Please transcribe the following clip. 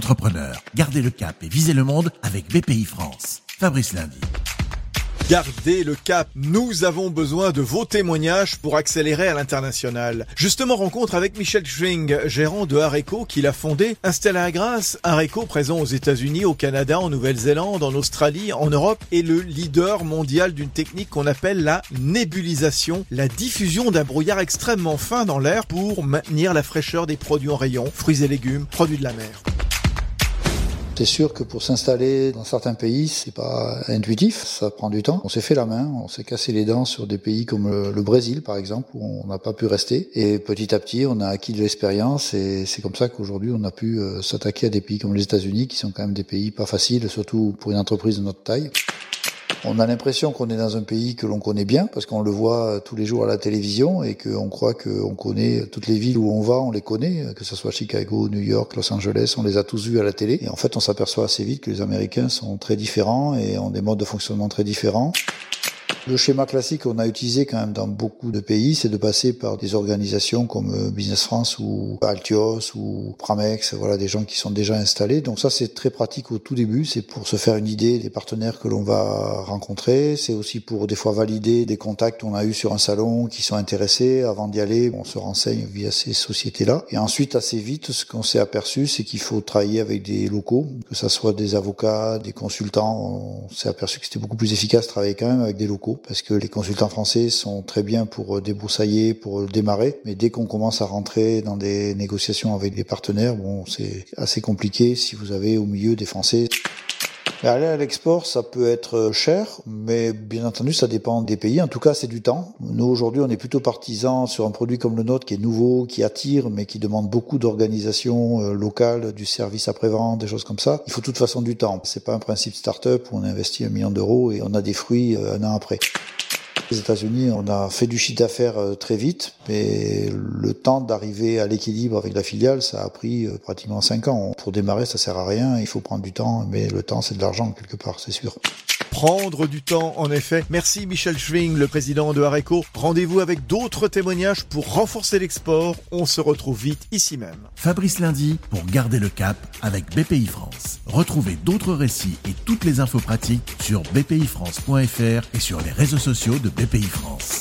entrepreneurs. Gardez le cap et visez le monde avec BPI France. Fabrice Lundi. Gardez le cap. Nous avons besoin de vos témoignages pour accélérer à l'international. Justement, rencontre avec Michel Schwing, gérant de Areco, qu'il a fondé. Installé à Grasse, Areco, présent aux États-Unis, au Canada, en Nouvelle-Zélande, en Australie, en Europe, est le leader mondial d'une technique qu'on appelle la nébulisation, la diffusion d'un brouillard extrêmement fin dans l'air pour maintenir la fraîcheur des produits en rayon, fruits et légumes, produits de la mer. C'est sûr que pour s'installer dans certains pays, c'est pas intuitif, ça prend du temps. On s'est fait la main, on s'est cassé les dents sur des pays comme le, Brésil par exemple, où on n'a pas pu rester. Et petit à petit, on a acquis de l'expérience et c'est comme ça qu'aujourd'hui, on a pu euh, s'attaquer à des pays comme les États-Unis, qui sont quand même des pays pas faciles, surtout pour une entreprise de notre taille. On a l'impression qu'on est dans un pays que l'on connaît bien parce qu'on le voit tous les jours à la télévision et qu'on croit qu'on connaît toutes les villes où on va, on les connaît, que ce soit Chicago, New York, Los Angeles, on les a tous vus à la télé. Et en fait, on s'aperçoit assez vite que les Américains sont très différents et ont des modes de fonctionnement très différents. Le schéma classique qu'on a utilisé quand même dans beaucoup de pays, c'est de passer par des organisations comme euh, Business France ou Altios ou Pramex, voilà des gens qui sont déjà installés. Donc ça c'est très pratique au tout début, c'est pour se faire une idée des partenaires que l'on va rencontrer, c'est aussi pour des fois valider des contacts qu'on a eu sur un salon qui sont intéressés. Avant d'y aller, on se renseigne via ces sociétés-là. Et ensuite assez vite, ce qu'on s'est aperçu, c'est qu'il faut travailler avec des locaux, que ça soit des avocats, des consultants, on s'est aperçu que c'était beaucoup plus efficace de travailler quand même avec des locaux parce que les consultants français sont très bien pour euh, débroussailler, pour euh, démarrer, mais dès qu'on commence à rentrer dans des négociations avec des partenaires, bon, c'est assez compliqué si vous avez au milieu des Français. Aller à l'export, ça peut être euh, cher, mais bien entendu, ça dépend des pays. En tout cas, c'est du temps. Nous, aujourd'hui, on est plutôt partisans sur un produit comme le nôtre qui est nouveau, qui attire, mais qui demande beaucoup d'organisation locale, du service après-vente, des choses comme ça. Il faut de toute façon du temps. C'est pas un principe start-up où on investit un million d'euros et on a des fruits un an après. Les États-Unis, on a fait du chiffre d'affaires euh, très vite, mais le temps d'arriver à l'équilibre avec la filiale, ça a pris euh, pratiquement 5 ans. Pour démarrer, ça sert à rien, il faut prendre du temps, mais le temps, c'est de l'argent quelque part, c'est sûr. Prendre du temps, en effet. Merci Michel Schwing, le président de Areco. Rendez-vous avec d'autres témoignages pour renforcer l'export. On se retrouve vite ici même. Fabrice Lundi pour garder le cap avec BPI France. Retrouvez d'autres récits et toutes les infos pratiques sur bpifrance.fr et sur les réseaux sociaux de BPI France.